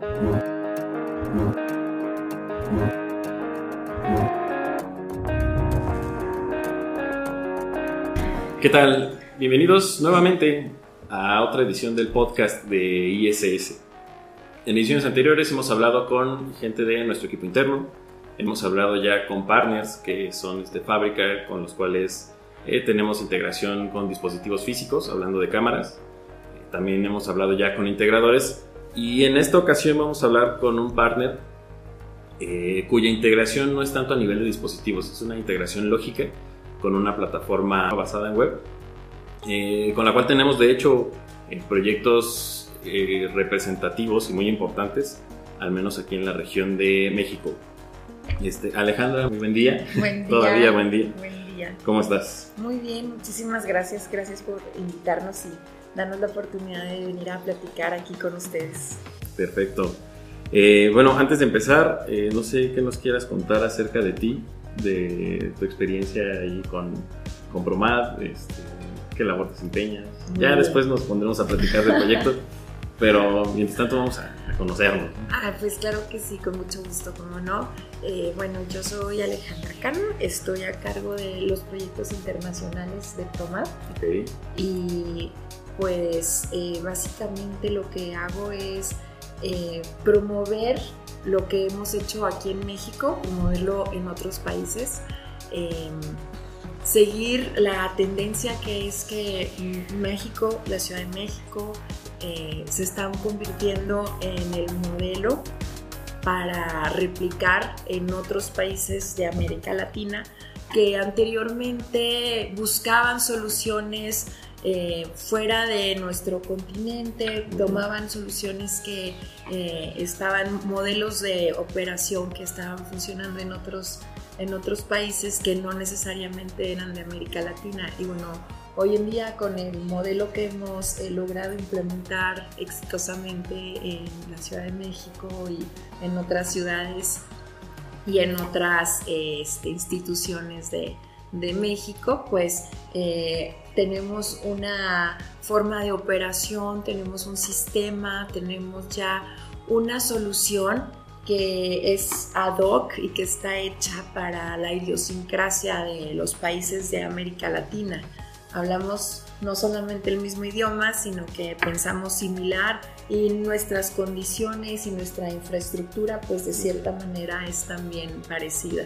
¿Qué tal? Bienvenidos nuevamente a otra edición del podcast de ISS. En ediciones anteriores hemos hablado con gente de nuestro equipo interno, hemos hablado ya con partners que son de fábrica con los cuales eh, tenemos integración con dispositivos físicos, hablando de cámaras. también hemos hablado ya con integradores y en esta ocasión vamos a hablar con un partner eh, cuya integración no es tanto a nivel de dispositivos, es una integración lógica con una plataforma basada en web, eh, con la cual tenemos de hecho proyectos representativos y muy importantes, al menos aquí en la región de México. Este, Alejandra, muy buen día. Buen día. Todavía buen día. Buen día. ¿Cómo estás? Muy bien, muchísimas gracias. Gracias por invitarnos y darnos la oportunidad de venir a platicar aquí con ustedes. Perfecto. Eh, bueno, antes de empezar, eh, no sé qué nos quieras contar acerca de ti, de tu experiencia ahí con, con Promad, este, qué labor desempeñas. Ya después nos pondremos a platicar del proyecto. Pero mientras tanto vamos a, conocerlo. Ah, pues claro que sí, con mucho gusto, como no. Eh, bueno, yo soy Alejandra Cano, estoy a cargo de los proyectos internacionales de Promad. Okay. Y pues eh, básicamente lo que hago es eh, promover lo que hemos hecho aquí en México, promoverlo en otros países. Em, seguir la tendencia que es que México, la Ciudad de México, eh, se están convirtiendo en el modelo para replicar en otros países de América Latina que anteriormente buscaban soluciones eh, fuera de nuestro continente, tomaban soluciones que eh, estaban, modelos de operación que estaban funcionando en otros, en otros países que no necesariamente eran de América Latina. Y bueno, Hoy en día con el modelo que hemos eh, logrado implementar exitosamente en la Ciudad de México y en otras ciudades y en otras este, instituciones de, México, pues eh, tenemos una forma de operación, tenemos un sistema, tenemos ya una solución que es ad hoc y que está hecha para la idiosincrasia de los países de América Latina hablamos no solamente el mismo idioma, sino que pensamos similar y nuestras condiciones y nuestra infraestructura pues de cierta manera es también parecida.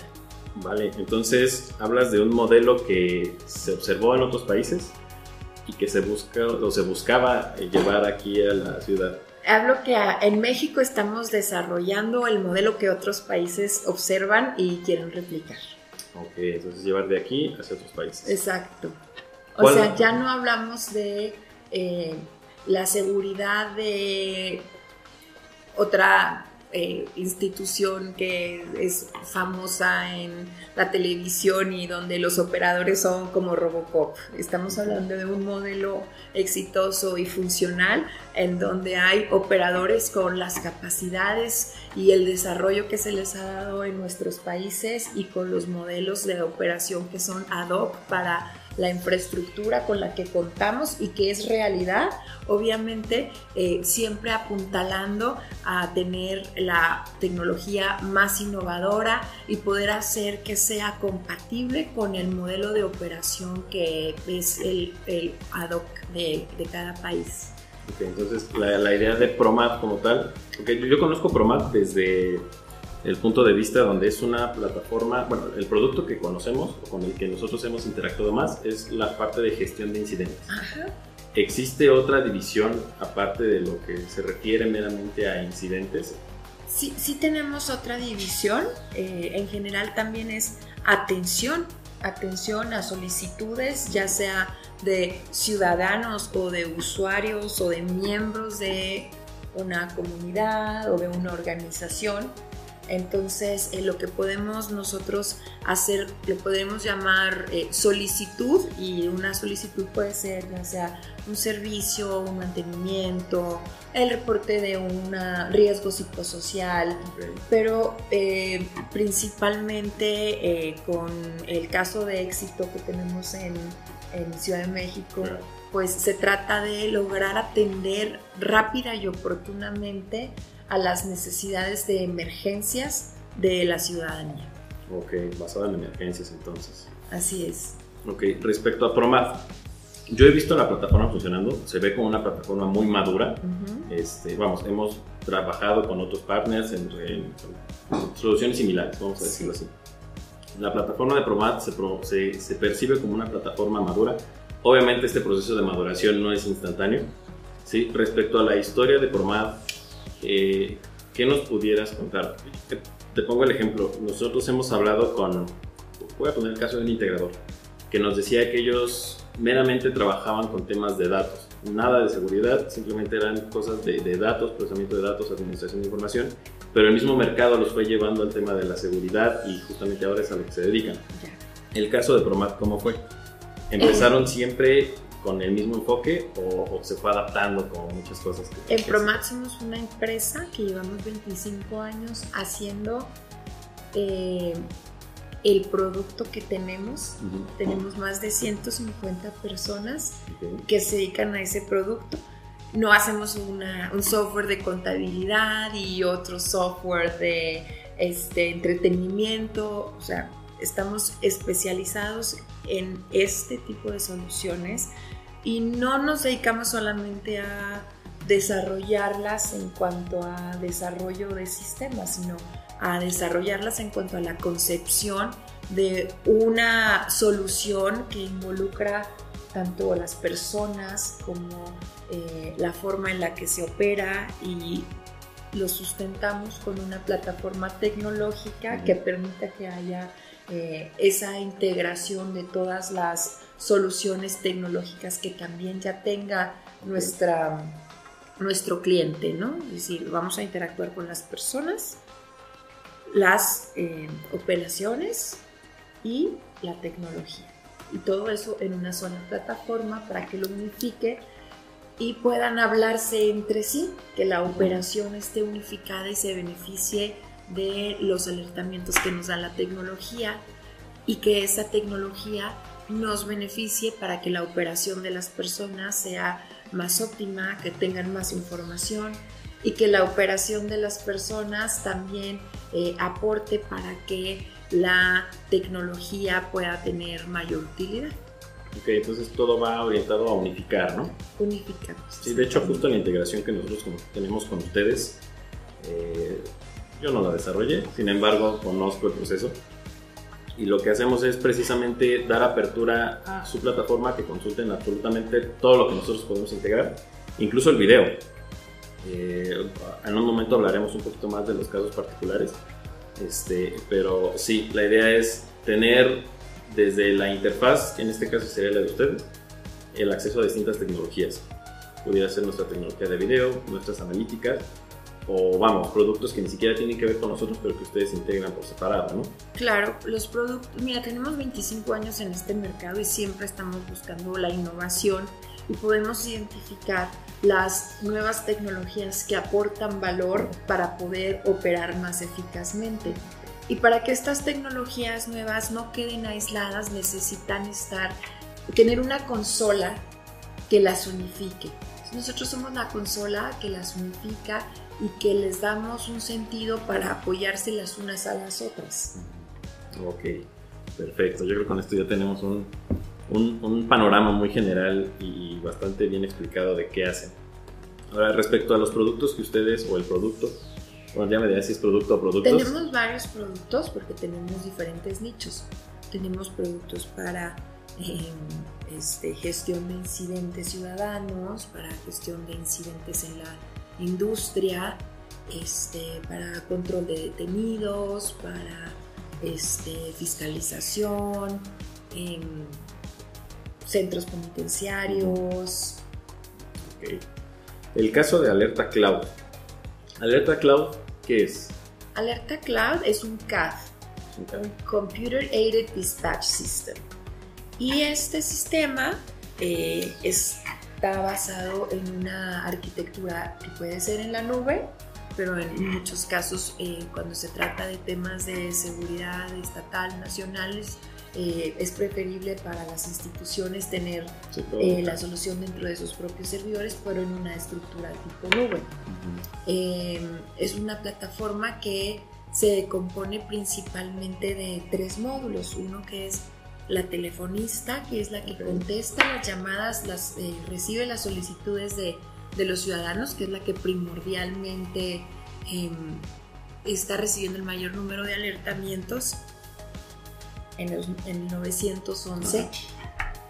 Vale, entonces hablas de un modelo que se observó en otros países y que se busca o se buscaba llevar aquí a la ciudad. Hablo que en México estamos desarrollando el modelo que otros países observan y quieren replicar. Ok, entonces llevar de aquí hacia otros países. Exacto. O sea, ya no hablamos de eh, la seguridad de otra eh, institución que es famosa en la televisión y donde los operadores son como Robocop. Estamos hablando de un modelo exitoso y funcional en donde hay operadores con las capacidades y el desarrollo que se les ha dado en nuestros países y con los modelos de operación que son ad hoc para la infraestructura con la que contamos y que es realidad, obviamente eh, siempre apuntalando a tener la tecnología más innovadora y poder hacer que sea compatible con el modelo de operación que es el, el ad hoc de, cada país. entonces la, idea de ProMat como tal, okay, yo, yo conozco ProMat desde el punto de vista donde es una plataforma, bueno, el producto que conocemos o con el que nosotros hemos interactuado más es la parte de gestión de incidentes. ¿Existe otra división aparte de lo que se refiere meramente a incidentes? Sí, sí tenemos otra división. Eh, en general también es atención, atención a solicitudes, ya sea de ciudadanos o de usuarios o de miembros de una comunidad o de una organización entonces, eh, lo que podemos nosotros hacer, le podemos llamar eh, solicitud y una solicitud puede ser ya sea un servicio, un mantenimiento, el reporte de un riesgo psicosocial, pero eh, principalmente con el caso de éxito que tenemos en, en Ciudad de México, pues se trata de lograr atender rápida y oportunamente a las necesidades de emergencias de la ciudadanía. Ok, basado en emergencias entonces. Así es. Ok, respecto a Promat, yo he visto la plataforma funcionando, se ve como una plataforma muy madura. este, vamos, hemos trabajado con otros partners en, soluciones similares, vamos a decirlo así. La plataforma de Promat se, se, percibe como una plataforma madura. Obviamente este proceso de maduración no es instantáneo. ¿sí? Respecto a la historia de Promat, eh, ¿qué nos pudieras contar? Te pongo el ejemplo. Nosotros hemos hablado con, voy a poner el caso de un integrador, que nos decía que ellos meramente trabajaban con temas de datos, nada de seguridad, simplemente eran cosas de, datos, procesamiento de datos, administración de información, pero el mismo mercado los fue llevando al tema de la seguridad y justamente ahora es a lo que se dedican. El caso de Promat, ¿cómo fue? ¿Empezaron siempre con el mismo enfoque o, se fue adaptando con muchas cosas? en Promat somos una empresa que llevamos 25 años haciendo eh, el producto que tenemos. Tenemos más de 150 personas que se dedican a ese producto. No hacemos un software de contabilidad y otro software de este, entretenimiento. O sea, estamos especializados en este tipo de soluciones y no nos dedicamos solamente a desarrollarlas en cuanto a desarrollo de sistemas, sino a desarrollarlas en cuanto a la concepción de una solución que involucra tanto a las personas como eh, la forma en la que se opera y lo sustentamos con una plataforma tecnológica que permita que haya eh, esa integración de todas las soluciones tecnológicas que también ya tenga nuestra, nuestro cliente, ¿no? Es decir, vamos a interactuar con las personas las eh, operaciones y la tecnología. Y todo eso en una sola plataforma para que lo unifique y puedan hablarse entre sí, que la operación esté unificada y se beneficie de los alertamientos que nos da la tecnología y que esa tecnología nos beneficie para que la operación de las personas sea más óptima, que tengan más información y que la operación de las personas también eh, aporte para que la tecnología pueda tener mayor utilidad. Ok, entonces todo va orientado a unificar, ¿no? Unificar. Sí, de hecho justo la integración que nosotros tenemos con ustedes, eh, yo no la desarrollé, sin embargo conozco el proceso y lo que hacemos es precisamente dar apertura a su plataforma que consulten absolutamente todo lo que nosotros podemos integrar, incluso el video. Eh, en un momento hablaremos un poquito más de los casos particulares, este, pero sí, la idea es tener desde la interfaz, en este caso sería la de ustedes, el acceso a distintas tecnologías. Pudiera ser nuestra tecnología de video, nuestras analíticas, o vamos, productos que ni siquiera tienen que ver con nosotros, pero que ustedes integran por separado, ¿no? Claro, los productos, mira, tenemos 25 años en este mercado y siempre estamos buscando la innovación y podemos identificar las nuevas tecnologías que aportan valor para poder operar más eficazmente. Y para que estas tecnologías nuevas no queden aisladas, necesitan estar, tener una consola que las unifique. Nosotros somos la consola que las unifica y que les damos un sentido para apoyarse las unas a las otras. Ok, perfecto. Yo creo que con esto ya tenemos un, un, panorama muy general y bastante bien explicado de qué hacen. Ahora, respecto a los productos que ustedes, o el producto, bueno, ya me dirás si es producto o productos. Tenemos varios productos porque tenemos diferentes nichos. Tenemos productos para este, gestión de incidentes ciudadanos, para gestión de incidentes en la industria, este, para control de detenidos, para este, fiscalización, en centros penitenciarios. El caso de Alerta Cloud. Alerta Cloud, ¿qué es? Alerta Cloud es un CAD, un Computer Aided Dispatch System. Y este sistema eh, está basado en una arquitectura que puede ser en la nube, pero en muchos casos eh, cuando se trata de temas de seguridad estatal, nacionales, eh, es preferible para las instituciones tener la solución dentro de sus propios servidores, pero en una estructura tipo nube. es una plataforma que se compone principalmente de tres módulos. Uno que es la telefonista, que es la que contesta las llamadas, las, eh, recibe las solicitudes de, los ciudadanos, que es la que primordialmente em, está recibiendo el mayor número de alertamientos en el, 911.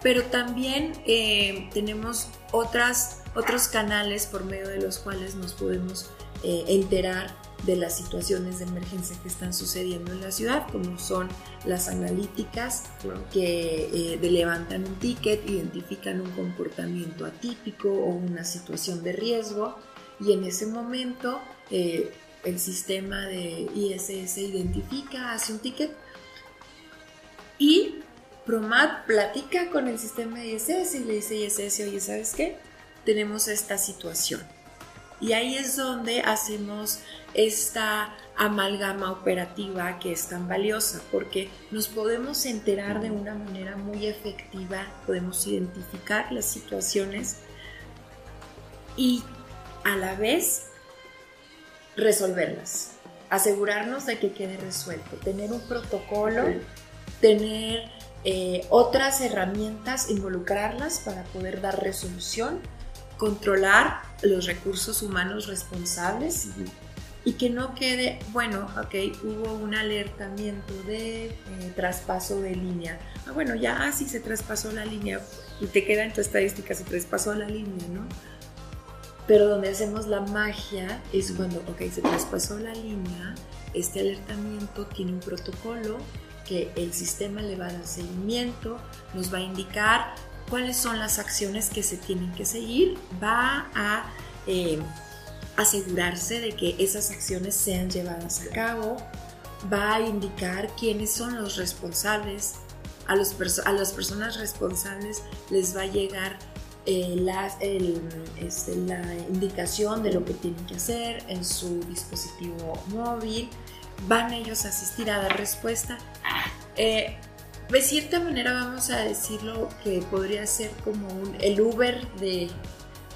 Pero también em, tenemos otras, otros canales por medio de los cuales nos podemos eh, enterar de las situaciones de emergencia que están sucediendo en la ciudad, como son las analíticas que eh, levantan un ticket, identifican un comportamiento atípico o una situación de riesgo y en ese momento eh, el sistema de ISS identifica, hace un ticket y Promat platica con el sistema de ISS y le dice ISS, oye, ¿sabes qué? Tenemos esta situación y ahí es donde hacemos esta amalgama operativa que es tan valiosa, porque nos podemos enterar de una manera muy efectiva, podemos identificar las situaciones y a la vez resolverlas, asegurarnos de que quede resuelto, tener un protocolo, tener eh, otras herramientas, involucrarlas para poder dar resolución controlar los recursos humanos responsables y que no quede, bueno, ok, hubo un alertamiento de eh, traspaso de línea. Ah, bueno, ya sí se traspasó la línea y te queda en tu estadística, se traspasó la línea, ¿no? Pero donde hacemos la magia es cuando, ok, se traspasó la línea, este alertamiento tiene un protocolo que el sistema le va a dar seguimiento, nos va a indicar cuáles son las acciones que se tienen que seguir, va a eh, asegurarse de que esas acciones sean llevadas a cabo, va a indicar quiénes son los responsables, a, los a las personas responsables les va a llegar eh, este, la indicación de lo que tienen que hacer en su dispositivo móvil, van ellos a asistir a dar respuesta. Eh, de cierta manera vamos a decirlo que podría ser como el Uber de,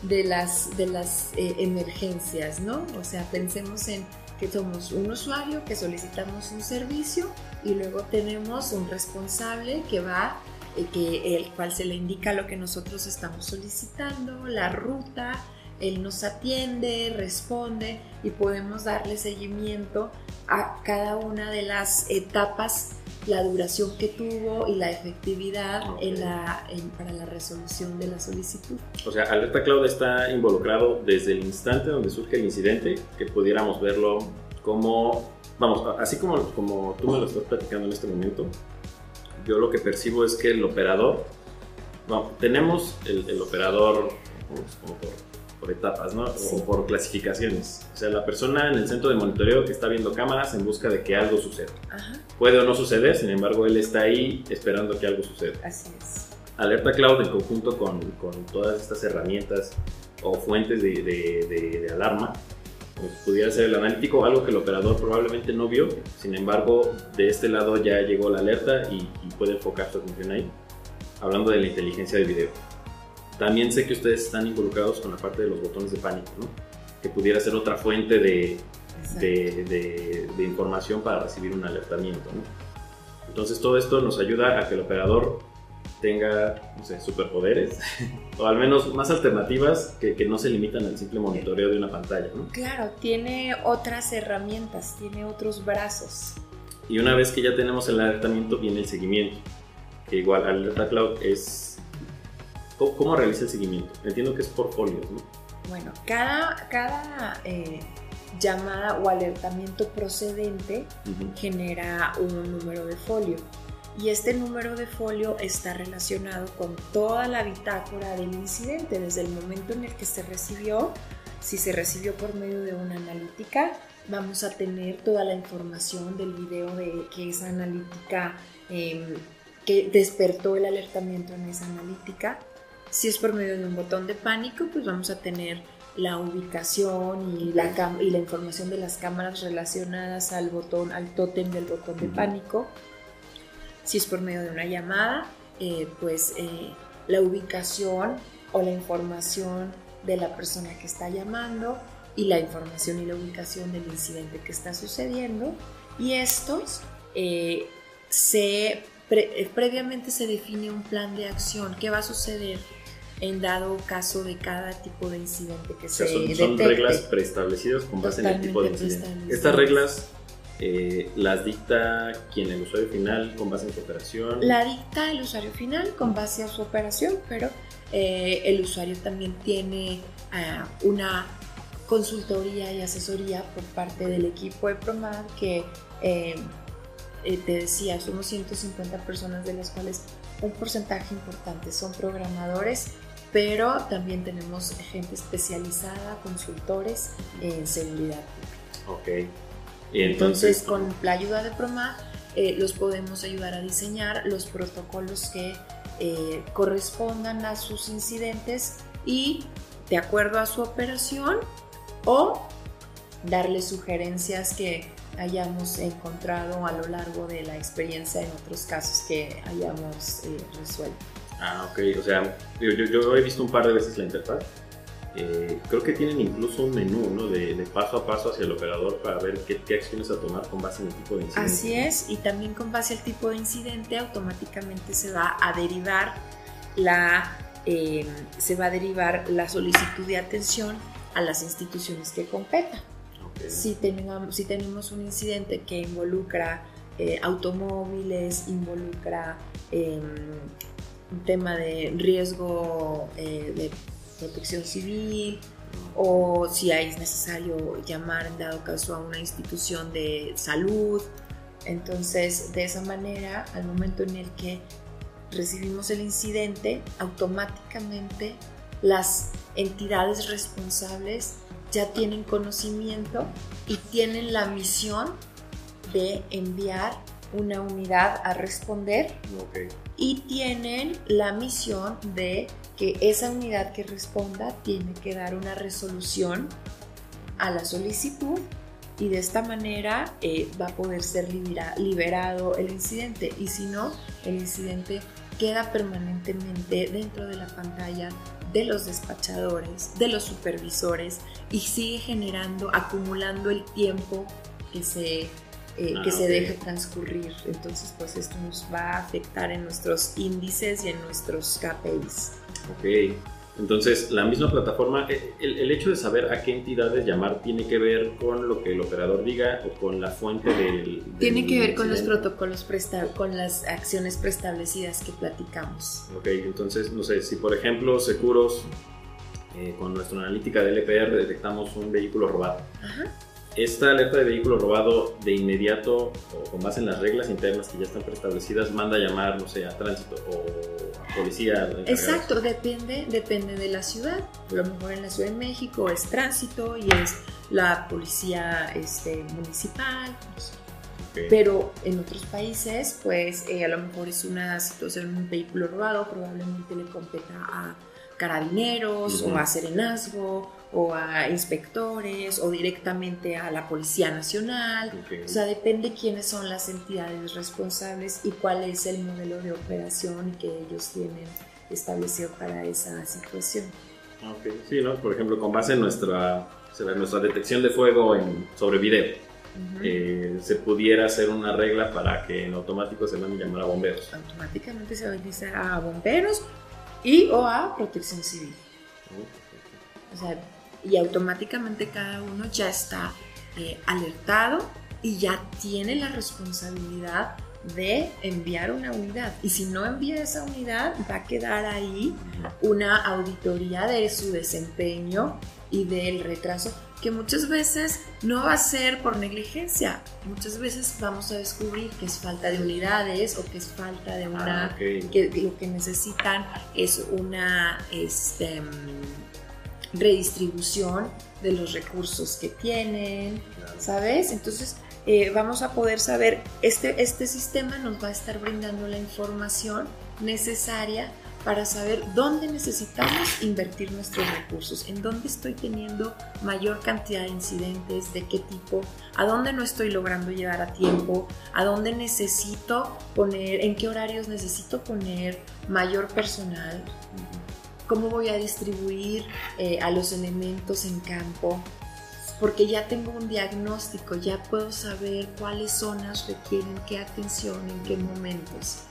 las, de las eh, emergencias, ¿no? O sea, pensemos en que somos un usuario, que solicitamos un servicio y luego tenemos un responsable que va, eh, que, el cual se le indica lo que nosotros estamos solicitando, la ruta, él nos atiende, responde y podemos darle seguimiento a cada una de las etapas la duración que tuvo y la efectividad en la, para la resolución de la solicitud. O sea, Alerta Cloud está involucrado desde el instante donde surge el incidente, que pudiéramos verlo como, vamos, así como, como tú me lo estás platicando en este momento, yo lo que percibo es que el operador, bueno, tenemos el, el operador, como por por etapas, ¿no? O por clasificaciones. O sea, la persona en el centro de monitoreo que está viendo cámaras en busca de que algo suceda. Puede o no suceder, sin embargo, él está ahí esperando que algo suceda. Así es. Alerta Cloud en conjunto con, con todas estas herramientas o fuentes de, de, de, alarma, pues pudiera ser el analítico, algo que el operador probablemente no vio, sin embargo, de este lado ya llegó la alerta y, y puede enfocar su atención ahí, hablando de la inteligencia de video. También sé que ustedes están involucrados con la parte de los botones de pánico, ¿no? Que pudiera ser otra fuente de, de, de, información para recibir un alertamiento, ¿no? Entonces todo esto nos ayuda a que el operador tenga, no sé, superpoderes, o al menos más alternativas que, que, no se limitan al simple monitoreo de una pantalla, ¿no? Claro, tiene otras herramientas, tiene otros brazos. Y una vez que ya tenemos el alertamiento, viene el seguimiento. Que igual Alerta Cloud es ¿Cómo, realiza el seguimiento? Entiendo que es por folios, ¿no? Bueno, cada, cada eh, llamada o alertamiento procedente genera un número de folio. Y este número de folio está relacionado con toda la bitácora del incidente, desde el momento en el que se recibió, si se recibió por medio de una analítica, vamos a tener toda la información del video de que esa analítica, em, que despertó el alertamiento en esa analítica, si es por medio de un botón de pánico, pues vamos a tener la ubicación y la, y la información de las cámaras relacionadas al botón, al tótem del botón de pánico. Si es por medio de una llamada, eh, pues eh, la ubicación o la información de la persona que está llamando y la información y la ubicación del incidente que está sucediendo. Y estos eh, se previamente se define un plan de acción. ¿Qué va a suceder en dado caso de cada tipo de incidente que se son, son reglas preestablecidas con base en el tipo de incidente. Estas reglas eh, las dicta quien el usuario final con base en su operación. La dicta el usuario final con base a su operación, pero eh, el usuario también tiene ah, una consultoría y asesoría por parte del equipo de Promad que eh, te decía, somos 150 personas de las cuales un porcentaje importante son programadores, pero también tenemos gente especializada, consultores en seguridad pública. Ok. entonces, con la ayuda de Promad, eh, los podemos ayudar a diseñar los protocolos que eh, correspondan a sus incidentes y de acuerdo a su operación o darle sugerencias que hayamos encontrado a lo largo de la experiencia en otros casos que hayamos eh, resuelto. Ah, ok. O sea, yo, yo, he visto un par de veces la interfaz. Eh, creo que tienen incluso un menú ¿no? de, paso a paso hacia el operador para ver qué, qué, acciones a tomar con base en el tipo de incidente. Así es, y también con base al tipo de incidente automáticamente se va a derivar la, eh, se va a derivar la solicitud de atención a las instituciones que competan. Si, tenemos, si tenemos un incidente que involucra eh, automóviles, involucra em, un tema de riesgo eh, de protección civil, o si es necesario llamar en dado caso a una institución de salud. Entonces, de esa manera, al momento en el que recibimos el incidente, automáticamente las entidades responsables ya tienen conocimiento y tienen la misión de enviar una unidad a responder y tienen la misión de que esa unidad que responda tiene que dar una resolución a la solicitud y de esta manera eh, va a poder ser liberado el incidente. Y si no, el incidente queda permanentemente dentro de la pantalla de los despachadores, de los supervisores y sigue generando, acumulando el tiempo que se, eh, que ah, se deja transcurrir. Entonces, pues esto nos va a afectar en nuestros índices y en nuestros KPIs. Ok. Entonces, la misma plataforma, eh, el, hecho de saber a qué entidades llamar tiene que ver con lo que el operador diga o con la fuente del... tiene que ver con los protocolos, con las acciones preestablecidas que platicamos. Ok, entonces, no sé, si por ejemplo Seguros, eh, con nuestra analítica del EPR detectamos un vehículo robado. Ajá esta alerta de vehículo robado de inmediato o con base en las reglas internas que ya están preestablecidas manda a llamar, no sé, a tránsito o a policía. Exacto, depende, depende de la ciudad. A lo mejor en la Ciudad de México es tránsito y es la policía este, municipal. Pero en otros países, pues eh, a lo mejor es una situación, un vehículo robado, probablemente le competa a carabineros o a serenazgo o a inspectores o directamente a la Policía Nacional. O sea, depende quiénes son las entidades responsables y cuál es el modelo de operación que ellos tienen establecido para esa situación. Ok, sí, ¿no? Por ejemplo, con base en nuestra, nuestra detección de fuego en, sobre video, eh, se pudiera hacer una regla para que en automático se van a llamar a bomberos. Automáticamente se va a decir a bomberos y o a protección civil. O sea, y automáticamente cada uno ya está eh, alertado y ya tiene la responsabilidad de enviar una unidad. Y si no envía esa unidad, va a quedar ahí una auditoría de su desempeño y del retraso, que muchas veces no va a ser por negligencia. Muchas veces vamos a descubrir que es falta de unidades o que es falta de una... Ah, que lo que necesitan es una... Este, redistribución de los recursos que tienen, ¿sabes? Entonces eh, vamos a poder saber, este, este sistema nos va a estar brindando la información necesaria para saber dónde necesitamos invertir nuestros recursos, en dónde estoy teniendo mayor cantidad de incidentes, de qué tipo, a dónde no estoy logrando llegar a tiempo, a dónde necesito poner, en qué horarios necesito poner mayor personal, cómo voy a distribuir eh, a los elementos en campo, porque ya tengo un diagnóstico, ya puedo saber cuáles zonas requieren qué atención, en qué momentos.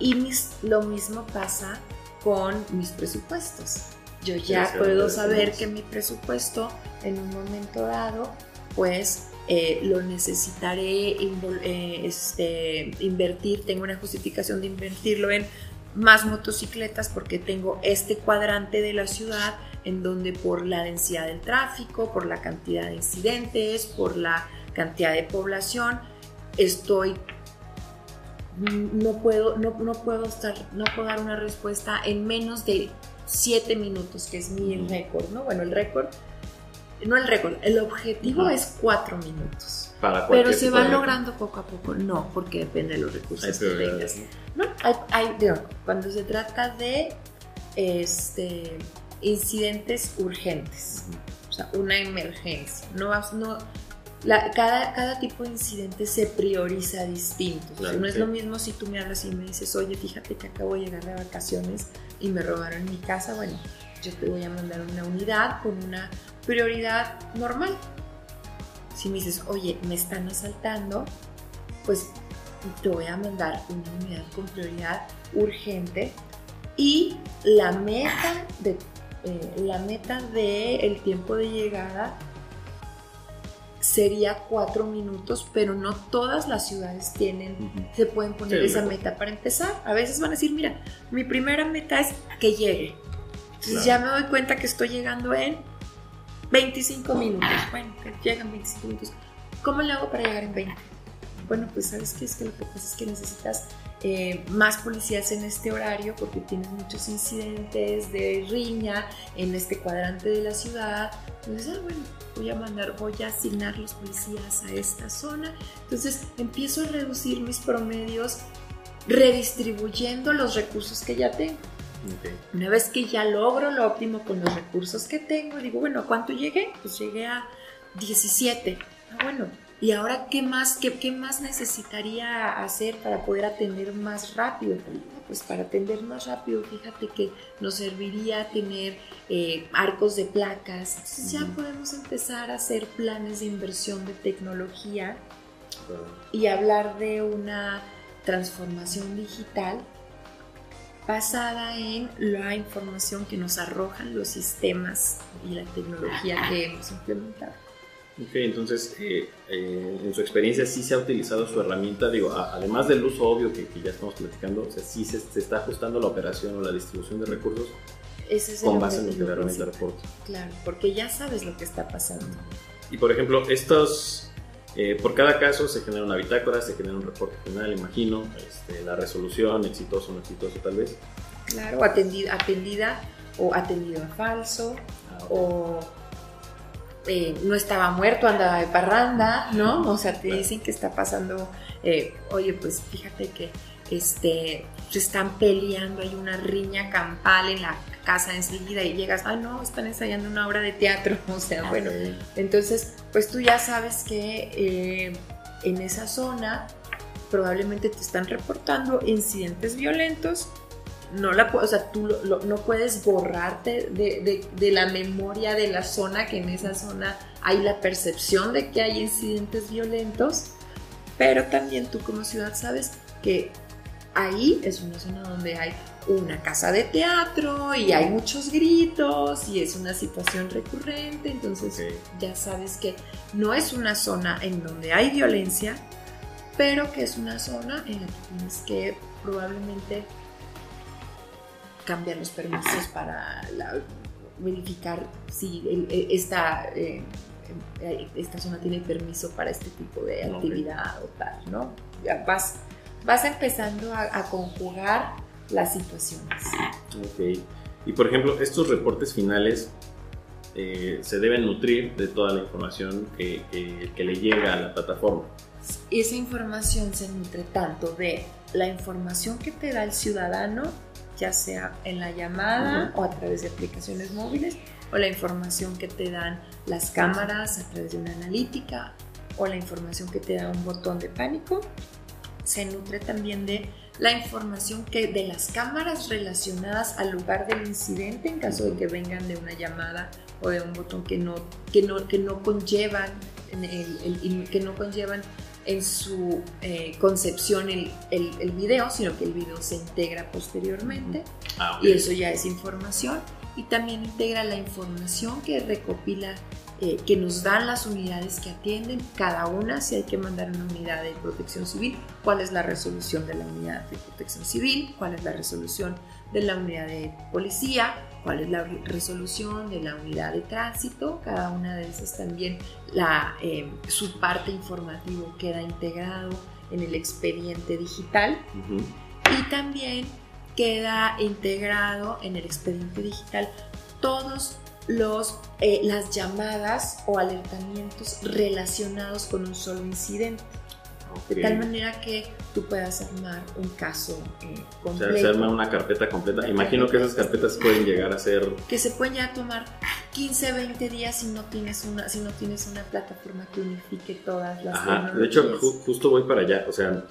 Y lo mismo pasa con mis presupuestos. Yo ya puedo saber que mi presupuesto en un momento dado, pues eh, lo necesitaré eh, este, invertir, tengo una justificación de invertirlo en más motocicletas porque tengo este cuadrante de la ciudad en donde por la densidad del tráfico, por la cantidad de incidentes, por la cantidad de población, estoy no puedo, no, puedo estar, no puedo dar una respuesta en menos de 7 minutos, que es mi récord, ¿no? Bueno, el récord, no el récord, el objetivo es 4 minutos. Pero se va logrando poco a poco. No, porque depende de los recursos que tengas. ¿no? hay, cuando se trata de este, incidentes urgentes, o sea, una emergencia, no, no cada, cada tipo de incidente se prioriza distinto. no es lo mismo si tú me hablas y me dices, oye, fíjate que acabo de llegar de vacaciones y me robaron mi casa. Bueno, yo te voy a mandar una unidad con una prioridad normal. Si me dices, oye, me están asaltando, pues te voy a mandar una unidad con prioridad urgente y la meta de eh, la meta de el tiempo de llegada sería cuatro minutos, pero no todas las ciudades tienen, se pueden poner esa meta para empezar. A veces van a decir, mira, mi primera meta es que llegue. Entonces ya me doy cuenta que estoy llegando en 25 minutos. Bueno, llegan 25 minutos. ¿Cómo le hago para llegar en 20? Bueno, pues sabes qué es que lo que pasa es que necesitas eh, más policías en este horario porque tienes muchos incidentes de riña en este cuadrante de la ciudad. Entonces, ah, bueno, voy a mandar, voy a asignar los policías a esta zona. Entonces empiezo a reducir mis promedios redistribuyendo los recursos que ya tengo. Una vez que ya logro lo óptimo con los recursos que tengo, digo, bueno, ¿a cuánto llegué? Pues llegué a 17. Ah, bueno, ¿Y ahora qué más, qué, qué, más necesitaría hacer para poder atender más rápido? Pues para atender más rápido, fíjate que nos serviría tener eh, arcos de placas. Entonces ya podemos empezar a hacer planes de inversión de tecnología y hablar de una transformación digital basada en la información que nos arrojan los sistemas y la tecnología que hemos implementado. Ok, entonces, eh, eh, en su experiencia sí se ha utilizado su herramienta, digo, además del uso obvio que, ya estamos platicando, o sea, sí se, está ajustando la operación o la distribución de recursos con base en lo que la herramienta reporta. Claro, porque ya sabes lo que está pasando. Y por ejemplo, estos, eh, por cada caso se genera una bitácora, se genera un reporte final, imagino, este, la resolución, exitoso o no exitoso tal vez. Claro, atendida, atendida o atendido a falso, ah, o eh, no estaba muerto, andaba de parranda, ¿no? O sea, te dicen que está pasando, eh, oye, pues fíjate que este, se están peleando, hay una riña campal en la casa enseguida y llegas, ah, no, están ensayando una obra de teatro, o sea, ah, bueno, entonces, pues tú ya sabes que eh, en esa zona probablemente te están reportando incidentes violentos no la o sea, tú no puedes borrarte de, la memoria de la zona, que en esa zona hay la percepción de que hay incidentes violentos, pero también tú como ciudad sabes que ahí es una zona donde hay una casa de teatro y hay muchos gritos y es una situación recurrente, entonces ya sabes que no es una zona en donde hay violencia, pero que es una zona en la que tienes que probablemente cambiar los permisos para verificar si e, esta, eh, eh, esta zona tiene permiso para este tipo de actividad o tal, ¿no? Ya vas, vas empezando a, conjugar las situaciones. Ok. Y por ejemplo, estos reportes finales eh, se deben nutrir de toda la información que, que, le llega a la plataforma. Esa información se nutre tanto de la información que te da el ciudadano ya sea en la llamada o a través de aplicaciones móviles, o la información que te dan las cámaras a través de una analítica, o la información que te da un botón de pánico. Se nutre también de la información que de las cámaras relacionadas al lugar del incidente en caso de que vengan de una llamada o de un botón que no, que no, que no conllevan el, que no conllevan en su eh, concepción el, el, video, sino que el video se integra posteriormente. Ah, y eso ya es información. Y también integra la información que recopila eh, que nos dan las unidades que atienden, cada una, si hay que mandar una unidad de protección civil, cuál es la resolución de la unidad de protección civil, cuál es la resolución de la unidad de policía, cuál es la resolución de la unidad de tránsito, cada una de esas también, la, eh, su parte informativo queda integrado en el expediente digital. Y también queda integrado en el expediente digital todos los, eh, las llamadas o alertamientos relacionados con un solo incidente. De tal manera que tú puedas armar un caso completo. Eh, o sea, se arma una carpeta completa. Imagino que esas carpetas pueden llegar a ser... Que se pueden ya tomar 15, 20 días si no tienes una, si no tienes una plataforma que unifique todas las Ajá, de hecho, justo voy para allá. O sea,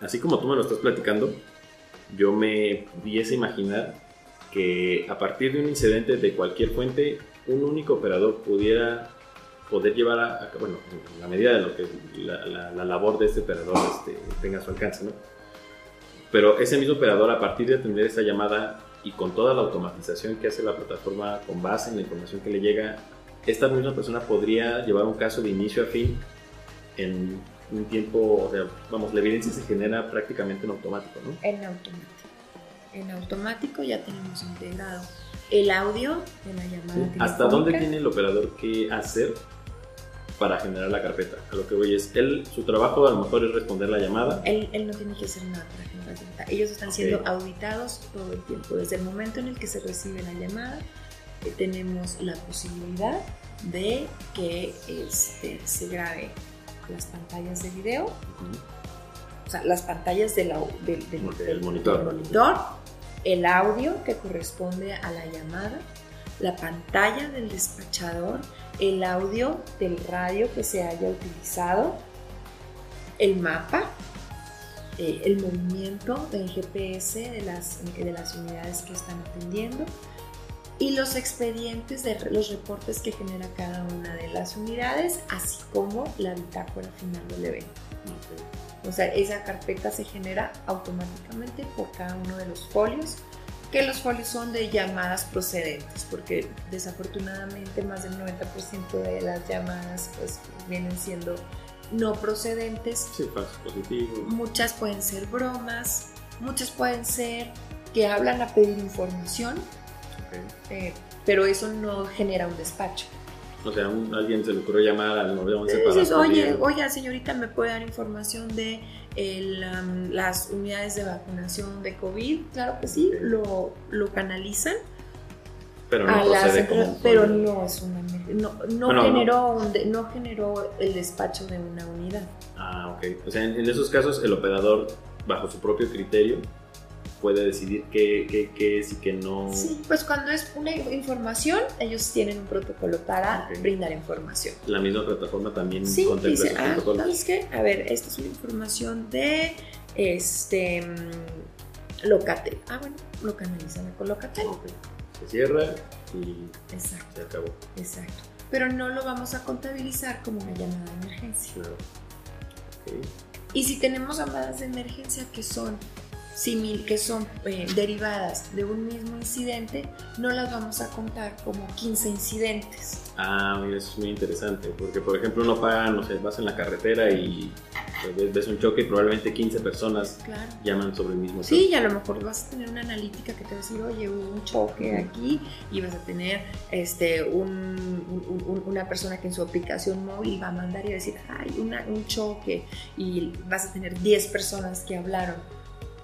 así como tú me lo estás platicando, yo me pudiese imaginar que a partir de un incidente de cualquier fuente, un único operador pudiera poder llevar a, bueno, en la medida de lo que la, la, labor de este operador este, tenga su alcance, ¿no? Pero ese mismo operador, a partir de atender esa llamada y con toda la automatización que hace la plataforma con base en la información que le llega, esta misma persona podría llevar un caso de inicio a fin en un tiempo, o sea, vamos, la evidencia se genera prácticamente en automático, ¿no? En automático en automático ya tenemos integrado el audio de la llamada. ¿Hasta dónde tiene el operador que hacer para generar la carpeta? A lo que voy es, él, su trabajo a lo mejor es responder la llamada. Él, él no tiene que hacer nada para generar la carpeta. Ellos están siendo auditados todo el tiempo. Desde el momento en el que se recibe la llamada, eh, tenemos la posibilidad de que este, se grabe las pantallas de video, o sea, las pantallas del, del, monitor. monitor el audio que corresponde a la llamada, la pantalla del despachador, el audio del radio que se haya utilizado, el mapa, eh, el movimiento del GPS de las, de las unidades que están atendiendo y los expedientes de los reportes que genera cada una de las unidades, así como la bitácora final del evento. O sea, esa carpeta se genera automáticamente por cada uno de los folios, que los folios son de llamadas procedentes, porque desafortunadamente más del 90% de las llamadas pues, vienen siendo no procedentes. Sí, positivo. Muchas pueden ser bromas, muchas pueden ser que hablan a pedir información, eh, pero eso no genera un despacho. O sea, alguien se le ocurrió llamar al 911 para dices, oye, oye, señorita, ¿me puede dar información de las unidades de vacunación de COVID? Claro que sí, lo, lo canalizan. Pero no, como pero no es una no, no generó no generó el despacho de una unidad. Ah, ok. O sea, en esos casos el operador, bajo su propio criterio, puede decidir qué, qué, es y qué no. Sí, pues cuando es una información, ellos tienen un protocolo para brindar información. La misma plataforma también sí, dice, ah, ¿sabes qué? A ver, esta es una información de este mm, Locatel. Ah, bueno, lo canalizan con Locatel. Se cierra y Exacto. se acabó. Exacto. Pero no lo vamos a contabilizar como una llamada de emergencia. Claro. Y si tenemos llamadas de emergencia que son que son eh, derivadas de un mismo incidente, no las vamos a contar como 15 incidentes. Ah, mira, eso es muy interesante, porque por ejemplo uno paga, no sé, vas en la carretera y pues, ves un choque y probablemente 15 personas llaman sobre el mismo choque. Sí, y a lo mejor vas a tener una analítica que te va a decir, oye, hubo un choque aquí y vas a tener este, una persona que en su aplicación móvil va a mandar y va a decir, hay un choque y vas a tener 10 personas que hablaron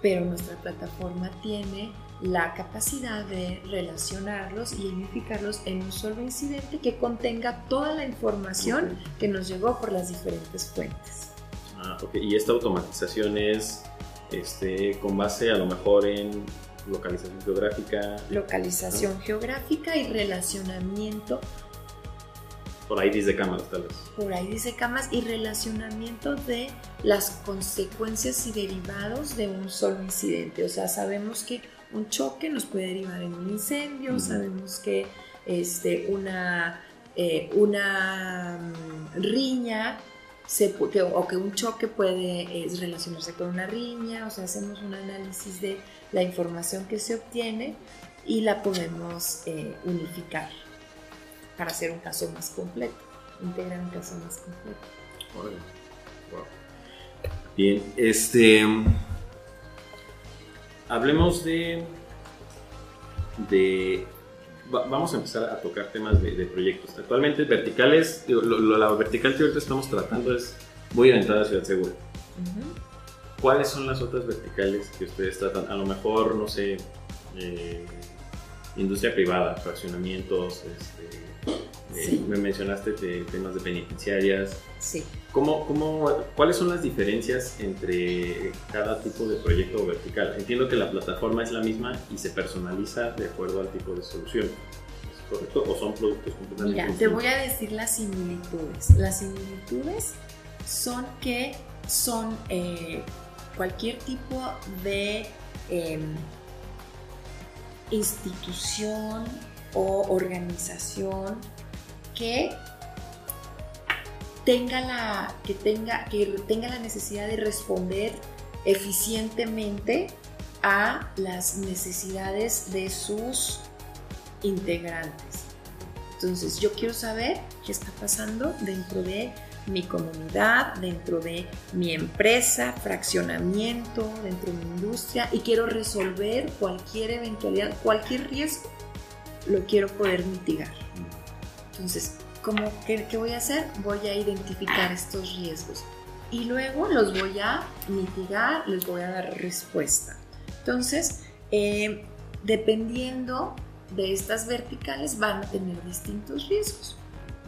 pero nuestra plataforma tiene la capacidad de relacionarlos y unificarlos en un solo incidente que contenga toda la información que nos llegó por las diferentes fuentes. Ah, ok. Y esta automatización es este, con base a lo mejor en localización geográfica. Localización geográfica y relacionamiento. Por ahí dice cámaras, tal vez. Por ahí dice cámaras y relacionamiento de las consecuencias y derivados de un solo incidente. O sea, sabemos que un choque nos puede derivar en un incendio, sabemos que este, una, eh, una mm, riña o que un choque puede relacionarse con una riña, o sea, hacemos un análisis de la información que se obtiene y la podemos eh, unificar para hacer un caso más completo, integrar un caso más completo. Bien, este. Hablemos de. de vamos a empezar a tocar temas de, proyectos. Actualmente verticales, la vertical que ahorita estamos tratando es muy orientada a Ciudad Segura. ¿Cuáles son las otras verticales que ustedes tratan? A lo mejor, no sé, eh, industria privada, fraccionamientos, este, eh, me mencionaste temas de penitenciarias. Sí. ¿Cómo, cómo, cuáles son las diferencias entre cada tipo de proyecto vertical? Entiendo que la plataforma es la misma y se personaliza de acuerdo al tipo de solución. ¿Es correcto? ¿O son productos completamente Mira, te voy a decir las similitudes. Las similitudes son que son eh, cualquier tipo de em, institución o organización que tenga la, que tenga, que tenga la necesidad de responder eficientemente a las necesidades de sus integrantes. Entonces, yo quiero saber qué está pasando dentro de mi comunidad, dentro de mi empresa, fraccionamiento, dentro de mi industria y quiero resolver cualquier eventualidad, cualquier riesgo, lo quiero poder mitigar. Entonces, ¿cómo, qué, voy a hacer? Voy a identificar estos riesgos y luego los voy a mitigar, les voy a dar respuesta. Entonces, eh, dependiendo de estas verticales van a tener distintos riesgos.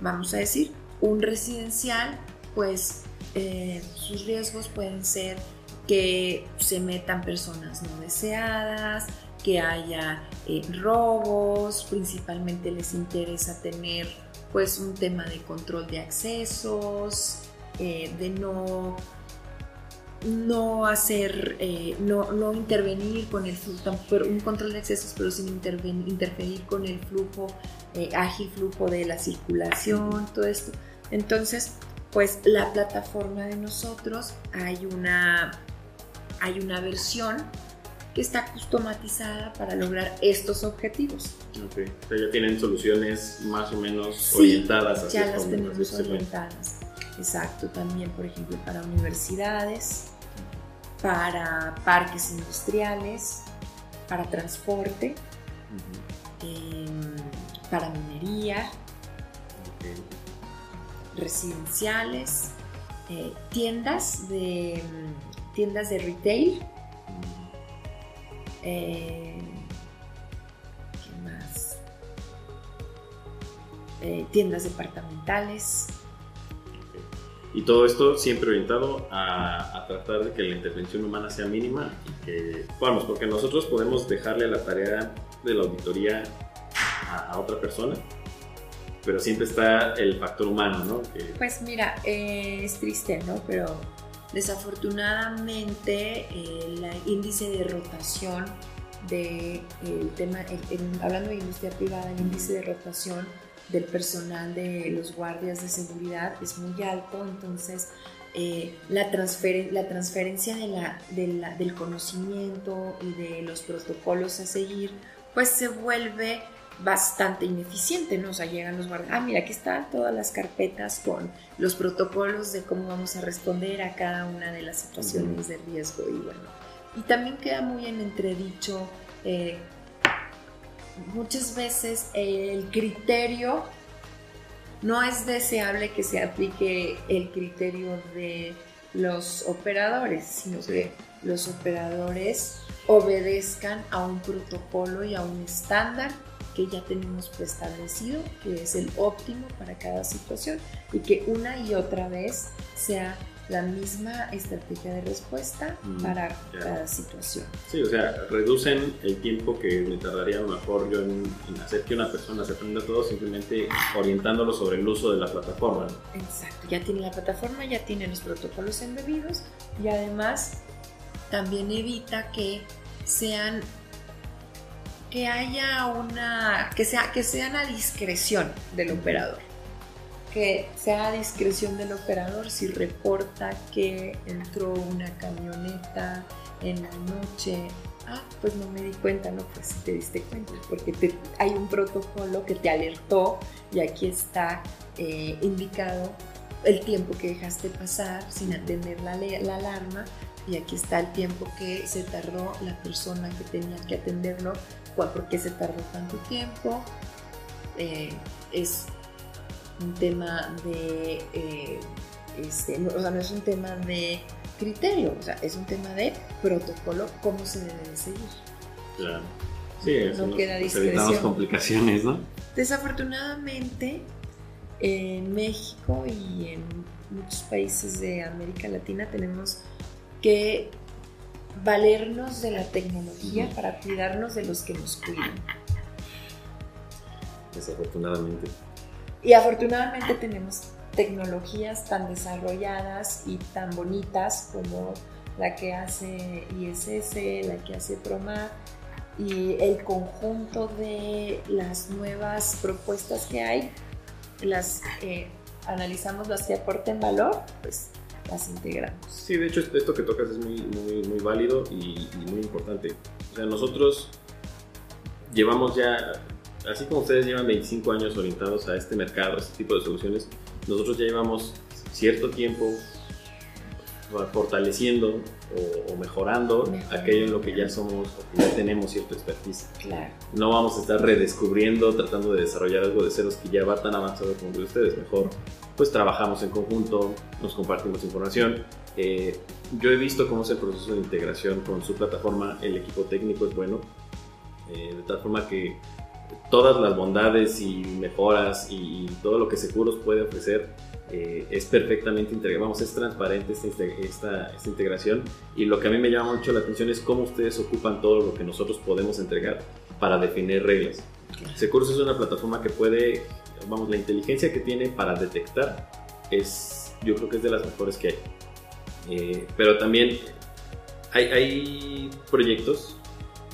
Vamos a decir, un residencial, pues eh, sus riesgos pueden ser que se metan personas no deseadas, que haya eh, robos, principalmente les interesa tener pues un tema de control de accesos, eh, de no, no hacer, eh, no, no, intervenir con el flujo, un control de accesos, pero sin interferir con el flujo, ágil flujo de la circulación, todo esto. Entonces, pues la plataforma de nosotros hay una, hay una versión está customatizada para lograr estos objetivos. Ok, o sea, ya tienen soluciones más o menos orientadas hacia Ya las tenemos orientadas. Exacto, también por ejemplo para universidades, para parques industriales, para transporte, em, para minería, residenciales, eh, tiendas de tiendas de retail eh, ¿Qué más? Eh, tiendas departamentales. Y todo esto siempre orientado a, tratar de que la intervención humana sea mínima y que, vamos, porque nosotros podemos dejarle la tarea de la auditoría a, otra persona, pero siempre está el factor humano, ¿no? Pues mira, eh, es triste, ¿no? Pero Desafortunadamente, el índice de rotación de el tema, hablando de industria privada, el índice de rotación del personal de los guardias de seguridad es muy alto, entonces eh, la, transferencia de la, del conocimiento y de los protocolos a seguir, pues se vuelve bastante ineficiente, ¿no? O sea, llegan los guardias, ah, mira, aquí están todas las carpetas con los protocolos de cómo vamos a responder a cada una de las situaciones de riesgo y bueno. Y también queda muy en entredicho, eh, muchas veces el criterio, no es deseable que se aplique el criterio de los operadores, sino que los operadores obedezcan a un protocolo y a un estándar que ya tenemos preestablecido, que es el óptimo para cada situación y que una y otra vez sea la misma estrategia de respuesta Mm, para cada situación. Sí, o sea, reducen el tiempo que me tardaría a lo mejor yo en, en hacer que una persona se aprenda todo, simplemente orientándolo sobre el uso de la plataforma. ¿no? Exacto, ya tiene la plataforma, ya tiene los protocolos embebidos y además también evita que sean que haya una que sea que sean a discreción del operador. Que sea a discreción del operador si reporta que entró una camioneta en la noche. Ah, pues no me di cuenta, no, pues te diste cuenta, porque hay un protocolo que te alertó y aquí está eh, indicado el tiempo que dejaste pasar sin atender la, la alarma y aquí está el tiempo que se tardó la persona que tenía que atenderlo, por qué se tardó tanto tiempo. Eh, es un tema de, eh, este, no, o sea, no es un tema de criterio, o sea, es un tema de protocolo, cómo se debe de seguir. Claro. Sí, eso No nos- queda nos discreción. complicaciones, ¿no? Desafortunadamente, en México y en muchos países de América Latina tenemos que valernos de la tecnología para cuidarnos de los que nos cuidan. Desafortunadamente. Y afortunadamente tenemos tecnologías tan desarrolladas y tan bonitas como la que hace ISS, la que hace Promar y el conjunto de las nuevas propuestas que hay, las eh, analizamos las que aporten valor, pues las integramos. Sí, de hecho esto que tocas es muy, muy, válido y, y muy importante. O sea, nosotros llevamos ya, así como ustedes llevan 25 años orientados a este mercado, a este tipo de soluciones, nosotros ya llevamos cierto tiempo fortaleciendo o, o mejorando Mejorando. aquello en lo que ya somos o que ya tenemos cierto expertise. Claro. No vamos a estar redescubriendo, tratando de desarrollar algo de ceros que ya va tan avanzado como de ustedes. Mejor, pues trabajamos en conjunto, nos compartimos información. Eh, yo he visto cómo es el proceso de integración con su plataforma, el equipo técnico es bueno, eh, de tal forma que todas las bondades y mejoras y, y todo lo que Seguros puede ofrecer eh, es perfectamente vamos, es transparente esta, esta, integración y lo que a mí me llama mucho la atención es cómo ustedes ocupan todo lo que nosotros podemos entregar para definir reglas. Securus es una plataforma que puede, vamos, la inteligencia que tiene para detectar es, yo creo que es de las mejores que hay. Eh, pero también hay, hay proyectos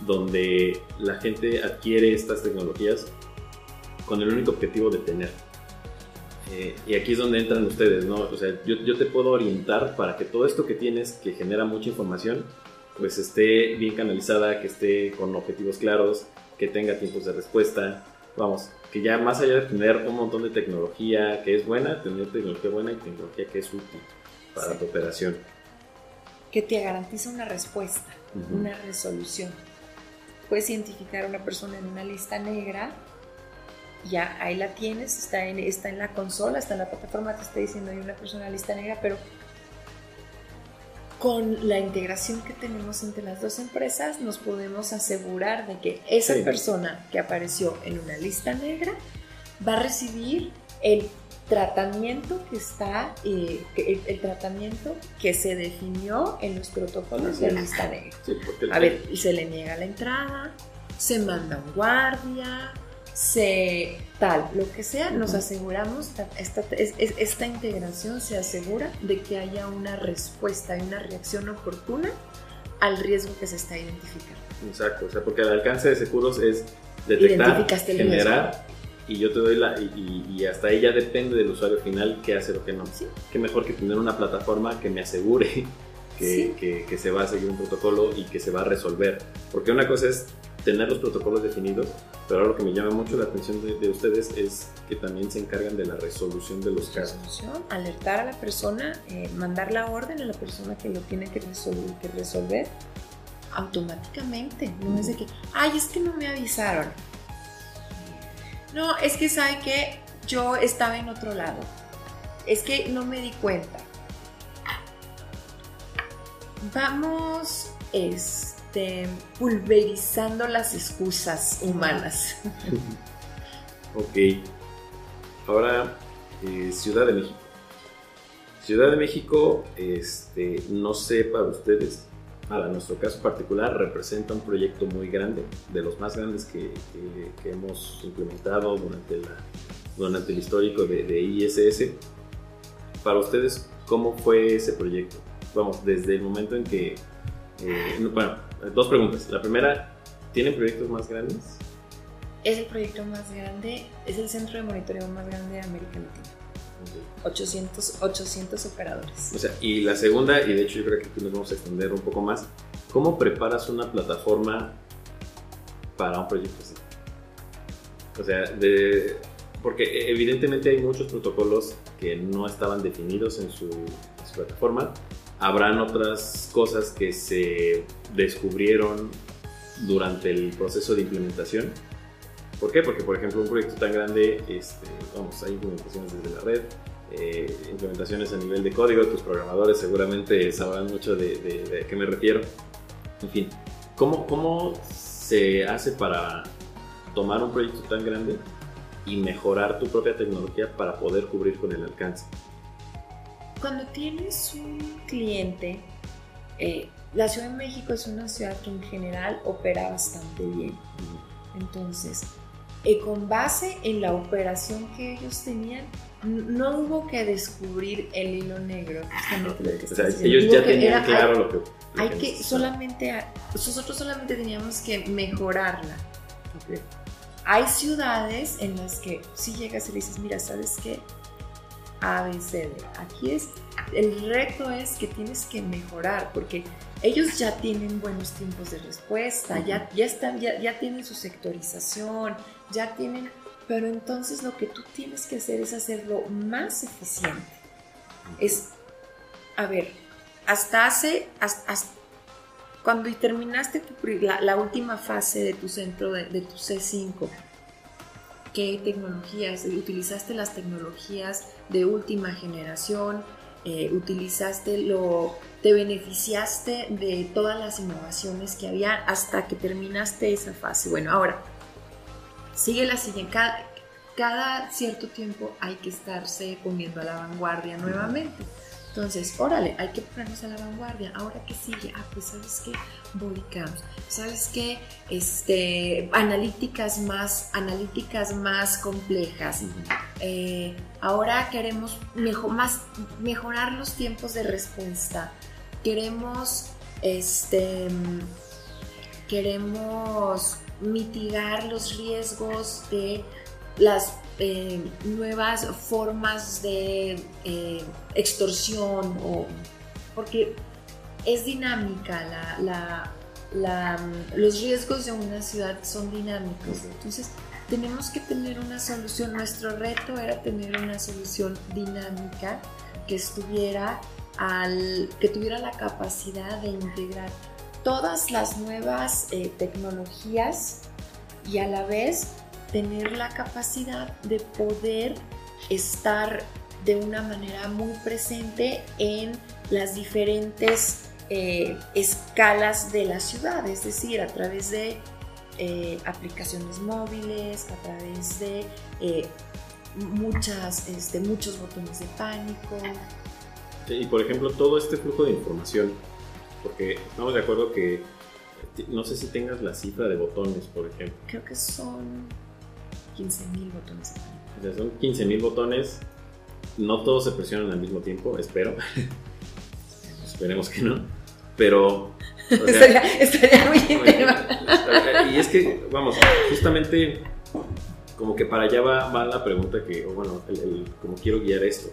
donde la gente adquiere estas tecnologías con el único objetivo de tener. Eh, y aquí es donde entran ustedes, ¿no? O sea, yo, yo te puedo orientar para que todo esto que tienes, que genera mucha información, pues esté bien canalizada, que esté con objetivos claros, que tenga tiempos de respuesta. Vamos, que ya más allá de tener un montón de tecnología que es buena, tener tecnología buena y tecnología que es útil para Sí. tu operación. Que te garantiza una respuesta. Ujú. una resolución. Puedes identificar a una persona en una lista negra, ya ahí la tienes, está en, está en la consola, está en la plataforma, te está diciendo hay una persona en la lista negra, pero con la integración que tenemos entre las dos empresas nos podemos asegurar de que esa Sí. persona que apareció en una lista negra va a recibir el tratamiento que está, eh, el, el tratamiento que se definió en los protocolos de lista negra. Sí, A ver, y se le niega la entrada, se manda un guardia, se tal, lo que sea, nos aseguramos, esta, es- es- esta integración se asegura de que haya una respuesta y una reacción oportuna al riesgo que se está identificando. Exacto, o sea, porque el alcance de seguros es detectar, generar y yo te doy la. Y, y- y hasta ahí ya depende del usuario final qué hacer o qué no. Sí. Qué mejor que tener una plataforma que me asegure que, Sí. que- que se va a seguir un protocolo y que se va a resolver. Porque una cosa es tener los protocolos definidos, pero lo que me llama mucho la atención de, de ustedes es que también se encargan de la resolución de los casos. Resolución, alertar a la persona, eh, mandar la orden a la persona que lo tiene que resolver, automáticamente. No es de que, ay, es que no me avisaron. No, es que sabe que yo estaba en otro lado. Es que no me di cuenta. Vamos, este, este, pulverizando las excusas humanas. ok. Ahora, eh, Ciudad de México. Ciudad de México, este, no sé para ustedes, para nuestro caso particular, representa un proyecto muy grande, de los más grandes que, hemos implementado durante, la, durante el histórico de, ISS. Para ustedes, ¿cómo fue ese proyecto? Vamos, desde el momento en que eh, bueno, dos preguntas. La primera, ¿tienen proyectos más grandes? Es el proyecto más grande, es el centro de monitoreo más grande de América Latina. 800, 800 operadores. O sea, y la segunda, y de hecho yo creo que aquí nos vamos a extender un poco más, ¿cómo preparas una plataforma para un proyecto así? O sea, de, porque evidentemente hay muchos protocolos que no estaban definidos en su, en su plataforma habrán otras cosas que se descubrieron durante el proceso de implementación. ¿Por qué? Porque, por ejemplo, un proyecto tan grande, este, vamos, hay implementaciones desde la red, eh, implementaciones a nivel de código, tus programadores seguramente sabrán mucho de, de, qué me refiero. En fin, ¿cómo, ¿cómo se hace para tomar un proyecto tan grande y mejorar tu propia tecnología para poder cubrir con el alcance? Cuando tienes un cliente, eh, la Ciudad de México es una ciudad que en general opera bastante bien. Entonces, eh, con base en la operación que ellos tenían, no hubo que descubrir el hilo negro. o sea, ellos ya tenían claro lo que... hay que solamente, nosotros solamente teníamos que mejorarla. Hay ciudades en las que si llegas y le dices, mira, ¿sabes qué? ABCD. Aquí es, el reto es que tienes que mejorar porque ellos ya tienen buenos tiempos de respuesta, ya, ya, están, ya, ya tienen su sectorización, ya tienen, pero entonces lo que tú tienes que hacer es hacerlo más eficiente. Es, a ver, hasta hace, hasta, cuando terminaste la, última fase de tu centro, de, de tu C5, qué tecnologías, utilizaste las tecnologías de última generación, eh, utilizaste lo, te beneficiaste de todas las innovaciones que había hasta que terminaste esa fase. Bueno, ahora, sigue la siguiente, cada, cada cierto tiempo hay que estarse poniendo a la vanguardia nuevamente. Entonces, órale, hay que ponernos a la vanguardia. Ahora qué sigue, ah, pues sabes qué, bodycams, sabes qué, este, analíticas más, analíticas más complejas. Eh, ahora queremos mejor, más, mejorar los tiempos de respuesta. Queremos, este, queremos mitigar los riesgos de las eh, nuevas formas de eh, extorsión, o, porque es dinámica, la, la, los riesgos de una ciudad son dinámicos. Entonces, tenemos que tener una solución. Nuestro reto era tener una solución dinámica que estuviera al, que tuviera la capacidad de integrar todas las nuevas eh, tecnologías y a la vez tener la capacidad de poder estar de una manera muy presente en las diferentes eh, escalas de la ciudad, es decir, a través de eh, aplicaciones móviles, a través de eh, muchas, este, muchos botones de pánico. Y por ejemplo, todo este flujo de información, porque estamos de acuerdo que no sé si tengas la cifra de botones, por ejemplo. Creo que son 15.000 botones. O sea, son 15.000 botones. No todos se presionan al mismo tiempo, espero. Esperemos que no. Pero. estaría, muy bueno, Y es que, vamos, justamente como que para allá va, la pregunta que, o bueno, el, como quiero guiar esto.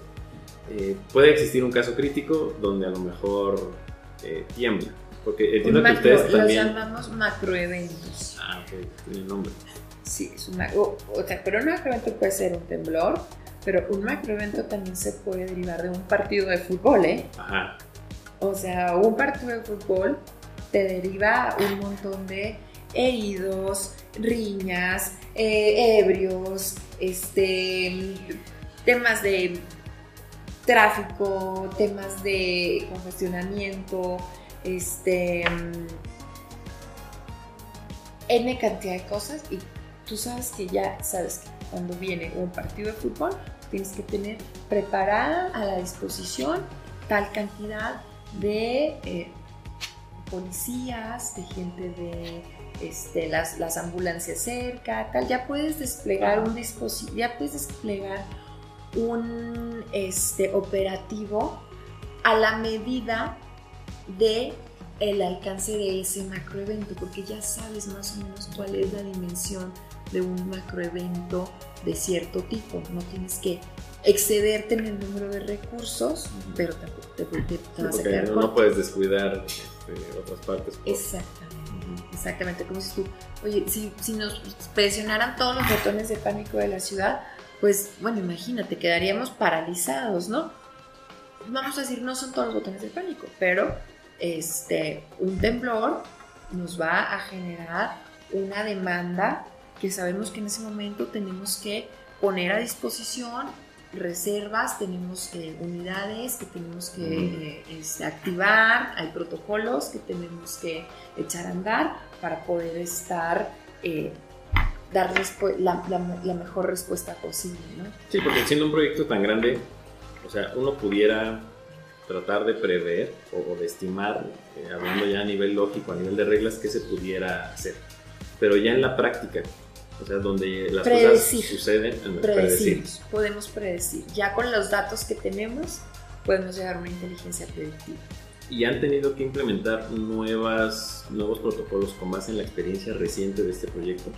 Eh, puede existir un caso crítico donde a lo mejor eh, tiembla. Porque entiendo que ustedes también. Los llamamos macroeventos. Ah, ok, tiene nombre. Sí, es una, o, sea, pero un macroevento puede ser un temblor, pero un macroevento también se puede derivar de un partido de fútbol, ¿eh? Ajá. O sea, un partido de fútbol te deriva un montón de heridos, riñas, eh, ebrios, este, temas de tráfico, temas de congestionamiento, este, N cantidad de cosas y tú sabes que ya sabes que cuando viene un partido de fútbol tienes que tener preparada a la disposición tal cantidad de eh, policías, de gente de este, las, las ambulancias cerca, tal, ya puedes desplegar un dispositivo, ya puedes desplegar un este, operativo a la medida de el alcance de ese macroevento, porque ya sabes más o menos cuál es la dimensión de un macroevento de cierto tipo. No tienes que excederte en el número de recursos, pero tampoco te, te, vas a quedar no, puedes descuidar este, otras partes. Exactamente, exactamente. Como si tú, oye, si, si nos presionaran todos los botones de pánico de la ciudad, pues bueno, imagínate, quedaríamos paralizados, ¿no? Vamos a decir, no son todos los botones de pánico, pero este, un temblor nos va a generar una demanda que sabemos que en ese momento tenemos que poner a disposición reservas, tenemos eh, unidades que tenemos que eh, este, activar, hay protocolos que tenemos que echar a andar para poder estar, eh, dar la, la, mejor respuesta posible. ¿no? Sí, porque siendo un proyecto tan grande, o sea, uno pudiera tratar de prever o, de estimar, hablando ya a nivel lógico, a nivel de reglas, qué se pudiera hacer. Pero ya en la práctica, o sea, donde las cosas suceden, predecir. Podemos predecir. Ya con los datos que tenemos, podemos llegar a una inteligencia predictiva. ¿Y han tenido que implementar nuevas, nuevos protocolos con base en la experiencia reciente de este proyecto?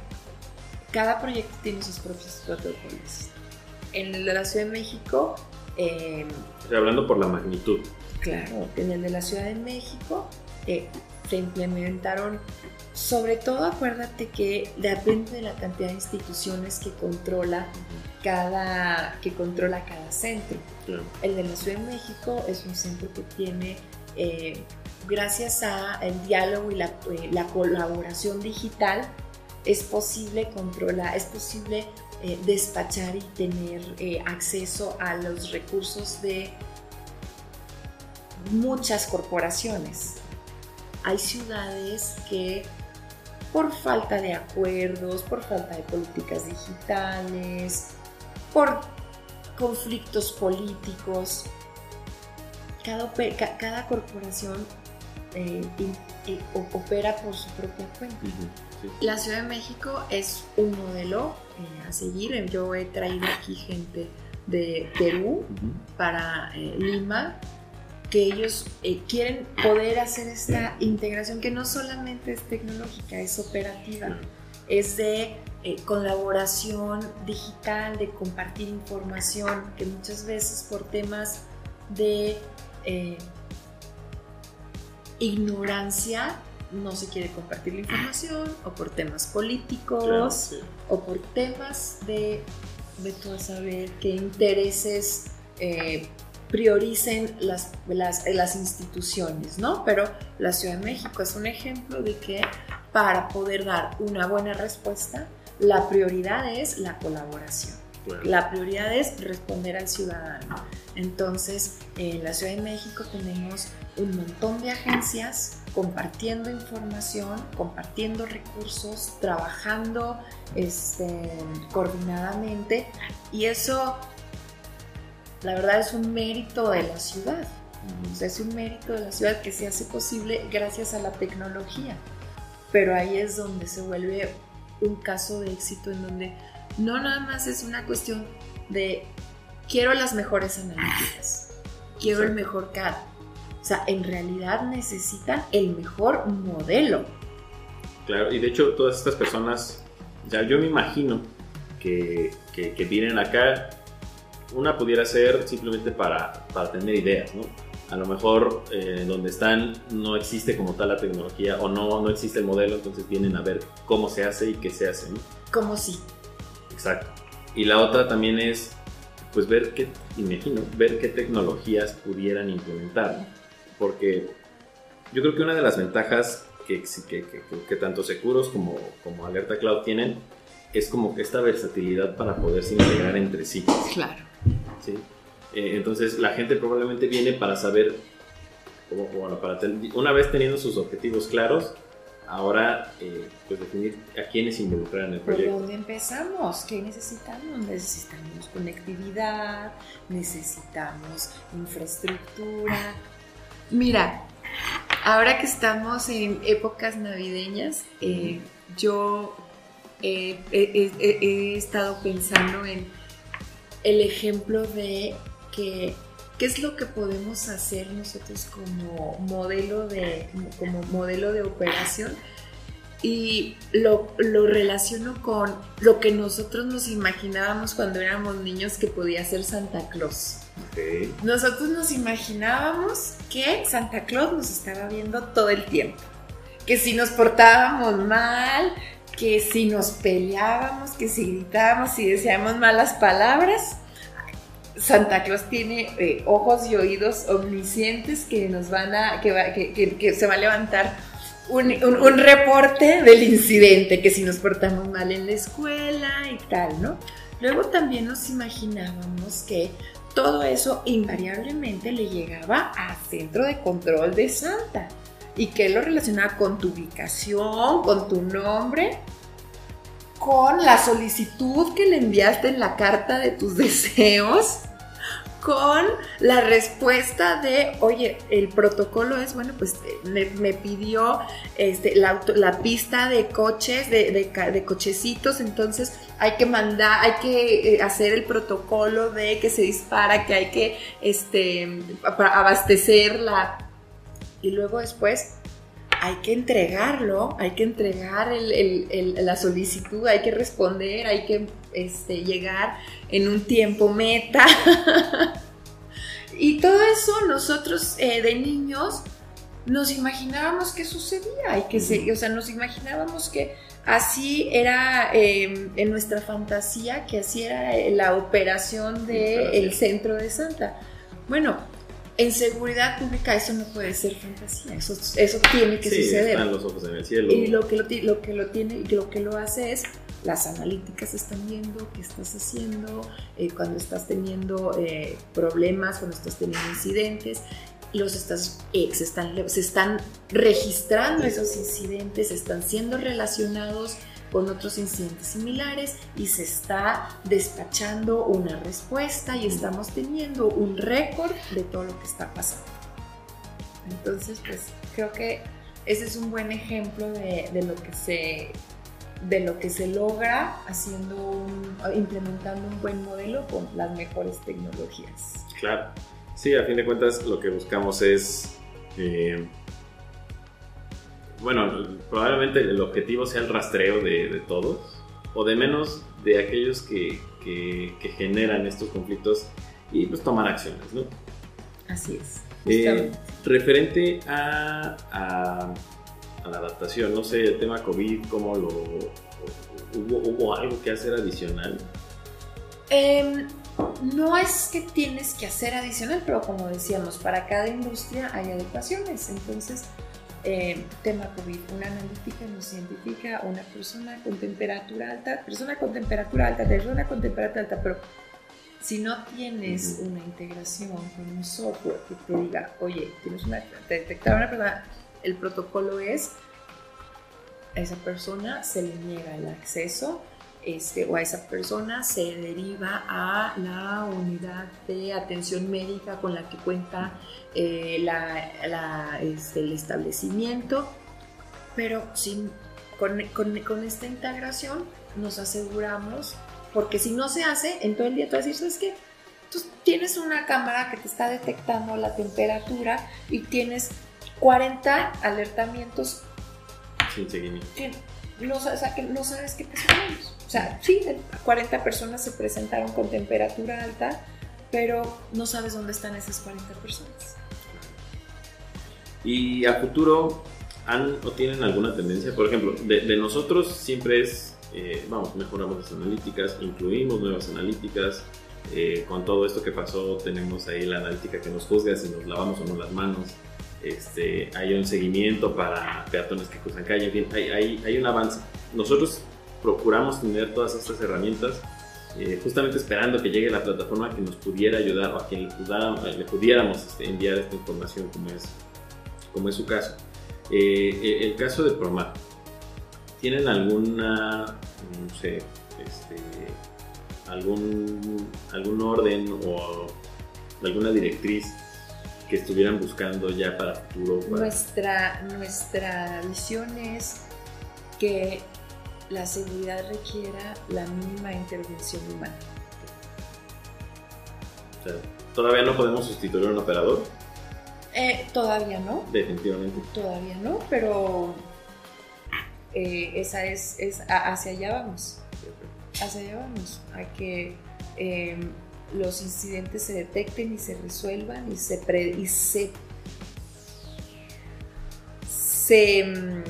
Cada proyecto tiene sus propios protocolos. En el de la Ciudad de México... Eh, Estoy hablando por la magnitud. Claro, en el de la Ciudad de México eh, se implementaron sobre todo acuérdate que depende de la cantidad de instituciones que controla cada, que controla cada centro. El de la Ciudad de México es un centro que tiene, eh, gracias al diálogo y eh, la, colaboración digital, es posible controlar, es posible eh, despachar y tener acceso a los recursos de muchas corporaciones. Hay ciudades que por falta de acuerdos, por falta de políticas digitales, por conflictos políticos. Cada, cada corporación eh, opera por su propia cuenta. La Ciudad de México es un modelo eh, a seguir. Yo he traído aquí gente de Perú para eh, Lima que ellos eh, quieren poder hacer esta integración que no solamente es tecnológica, es operativa, es de eh, colaboración digital, de compartir información, que muchas veces por temas de eh, ignorancia no se quiere compartir la información, o por temas políticos, o por temas de, de tú a saber qué intereses prioricen las, las, instituciones, ¿no? Pero la Ciudad de México es un ejemplo de que para poder dar una buena respuesta, la prioridad es la colaboración. La prioridad es responder al ciudadano. Entonces, en la Ciudad de México tenemos un montón de agencias compartiendo información, compartiendo recursos, trabajando este, coordinadamente y eso la verdad es un mérito de la ciudad. es un mérito de la ciudad que se hace posible gracias a la tecnología. Pero ahí es donde se vuelve un caso de éxito en donde no nada más es una cuestión de quiero las mejores analíticas, quiero el mejor CAD. O sea, en realidad necesitan el mejor modelo. Claro, y de hecho todas estas personas, ya yo me imagino que, que, que vienen acá una pudiera ser simplemente para, para tener ideas, ¿no? A lo mejor eh, donde están no existe como tal la tecnología o no, no existe el modelo, entonces vienen a ver cómo se hace y qué se hace, ¿no? Como sí. Exacto. Y la otra también es, pues ver qué, imagino, ver qué tecnologías pudieran implementar, porque yo creo que una de las ventajas que, que, que, que tanto Seguros como, como Alerta Cloud tienen es como que esta versatilidad para poderse integrar entre sí. Claro. ¿Sí? Eh, entonces la gente probablemente viene para saber, para una vez teniendo sus objetivos claros, ahora eh, pues definir a quiénes involucrar en el proyecto. ¿Por dónde empezamos? ¿Qué necesitamos? Necesitamos conectividad, necesitamos infraestructura. Mira, ahora que estamos en épocas navideñas, eh, yo he estado pensando en el ejemplo de que qué es lo que podemos hacer nosotros como modelo de, como modelo de operación y lo, lo, relaciono con lo que nosotros nos imaginábamos cuando éramos niños que podía ser Santa Claus. Nosotros nos imaginábamos que Santa Claus nos estaba viendo todo el tiempo, que si nos portábamos mal, que si nos peleábamos, que si gritábamos, si decíamos malas palabras, Santa Claus tiene eh, ojos y oídos omniscientes que nos van a, que, que, se va a levantar un, un, reporte del incidente, que si nos portamos mal en la escuela y tal, ¿no? Luego también nos imaginábamos que todo eso invariablemente le llegaba al centro de control de Santa y que lo relacionaba con tu ubicación, con tu nombre con la solicitud que le enviaste en la carta de tus deseos, con la respuesta de, oye, el protocolo es, bueno, pues me, pidió este, la, la, pista de coches, de, cochecitos, entonces hay que mandar, hay que eh, hacer el protocolo de que se dispara, que hay que este, abastecerla. Y luego después hay que entregarlo, hay que entregar la solicitud, hay que responder, hay que este, llegar en un tiempo meta. y todo eso nosotros eh, de niños nos imaginábamos que sucedía y que se, o sea, nos imaginábamos que así era em, en nuestra fantasía, que así era la operación del centro de Santa. Bueno, en seguridad pública eso no puede ser fantasía, eso, eso tiene que sí, suceder. Están los ojos en el cielo. Y lo que lo, lo que lo tiene, lo que lo hace es las analíticas están viendo qué estás haciendo, eh, cuando estás teniendo eh, problemas, cuando estás teniendo incidentes, los estás, eh, se, están, se están registrando esos incidentes, están siendo relacionados con otros incidentes similares y se está despachando una respuesta y estamos teniendo un récord de todo lo que está pasando. Entonces, pues creo que ese es un buen ejemplo de, lo que se de lo que se logra haciendo implementando un buen modelo con las mejores tecnologías. Claro, sí, a fin de cuentas lo que buscamos es eh, bueno, probablemente el objetivo sea el rastreo de, todos, o de menos de aquellos que, generan estos conflictos y pues tomar acciones, ¿no? Así es. Eh, referente a, la adaptación, no sé, el tema COVID, ¿cómo lo... ¿Hubo, algo que hacer adicional? Em, no es que tienes que hacer adicional, pero como decíamos, para cada industria hay adecuaciones. Entonces, eh, tema COVID, una analítica no científica, una persona con temperatura alta, persona con temperatura alta, persona con temperatura alta, pero si no tienes una integración con un software que te diga, oye, tienes una, te detectaron una persona, el protocolo es, a esa persona se le niega el acceso este, o a esa persona se deriva a la unidad de atención médica con la que cuenta eh, la, este, el establecimiento, pero sin, con, con, esta integración nos aseguramos, porque si no se hace, en todo el día tú vas a decir, ¿sabes qué? Tú tienes una cámara que te está detectando la temperatura y tienes 40 alertamientos sin seguimiento. no, no sabes qué pasó sea, sí, 40 personas se presentaron con temperatura alta, pero no sabes dónde están esas 40 personas. Y a futuro, ¿han o tienen alguna tendencia? Por ejemplo, de, nosotros siempre es, eh, vamos, mejoramos las analíticas, incluimos nuevas analíticas. Eh, con todo esto que pasó, tenemos ahí la analítica que nos juzga si nos lavamos o no las manos. Este, hay un seguimiento para peatones que cruzan calle, en fin, hay, hay, hay un avance. Nosotros procuramos tener todas estas herramientas eh, justamente esperando que llegue la plataforma que nos pudiera ayudar o a quien le, pudiéramos, este, enviar esta información como es como es su caso. Eh, el caso de Promar, ¿tienen alguna, no sé, este, algún, algún orden o alguna directriz que estuvieran buscando ya para futuro? Nuestra, nuestra visión es que la seguridad requiera la mínima intervención humana. ¿Todavía no podemos sustituir a un operador? Eh, todavía no. Definitivamente. Todavía no, pero eh, esa es, es, hacia allá vamos. Hacia allá vamos. A que em, los incidentes se detecten y se resuelvan y se, y se, se mm,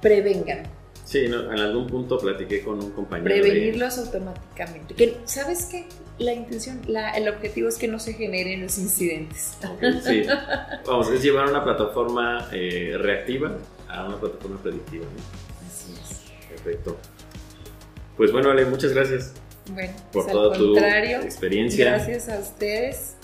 prevengan. Sí, en algún punto platiqué con un compañero. Prevenirlos automáticamente. Que, ¿Sabes qué? La intención, la, el objetivo es que no se generen los incidentes. sí, vamos, es llevar una plataforma eh, reactiva a una plataforma predictiva. Así es. Perfecto. Pues bueno, Ale, muchas gracias. Bueno, por pues toda tu experiencia. Gracias a ustedes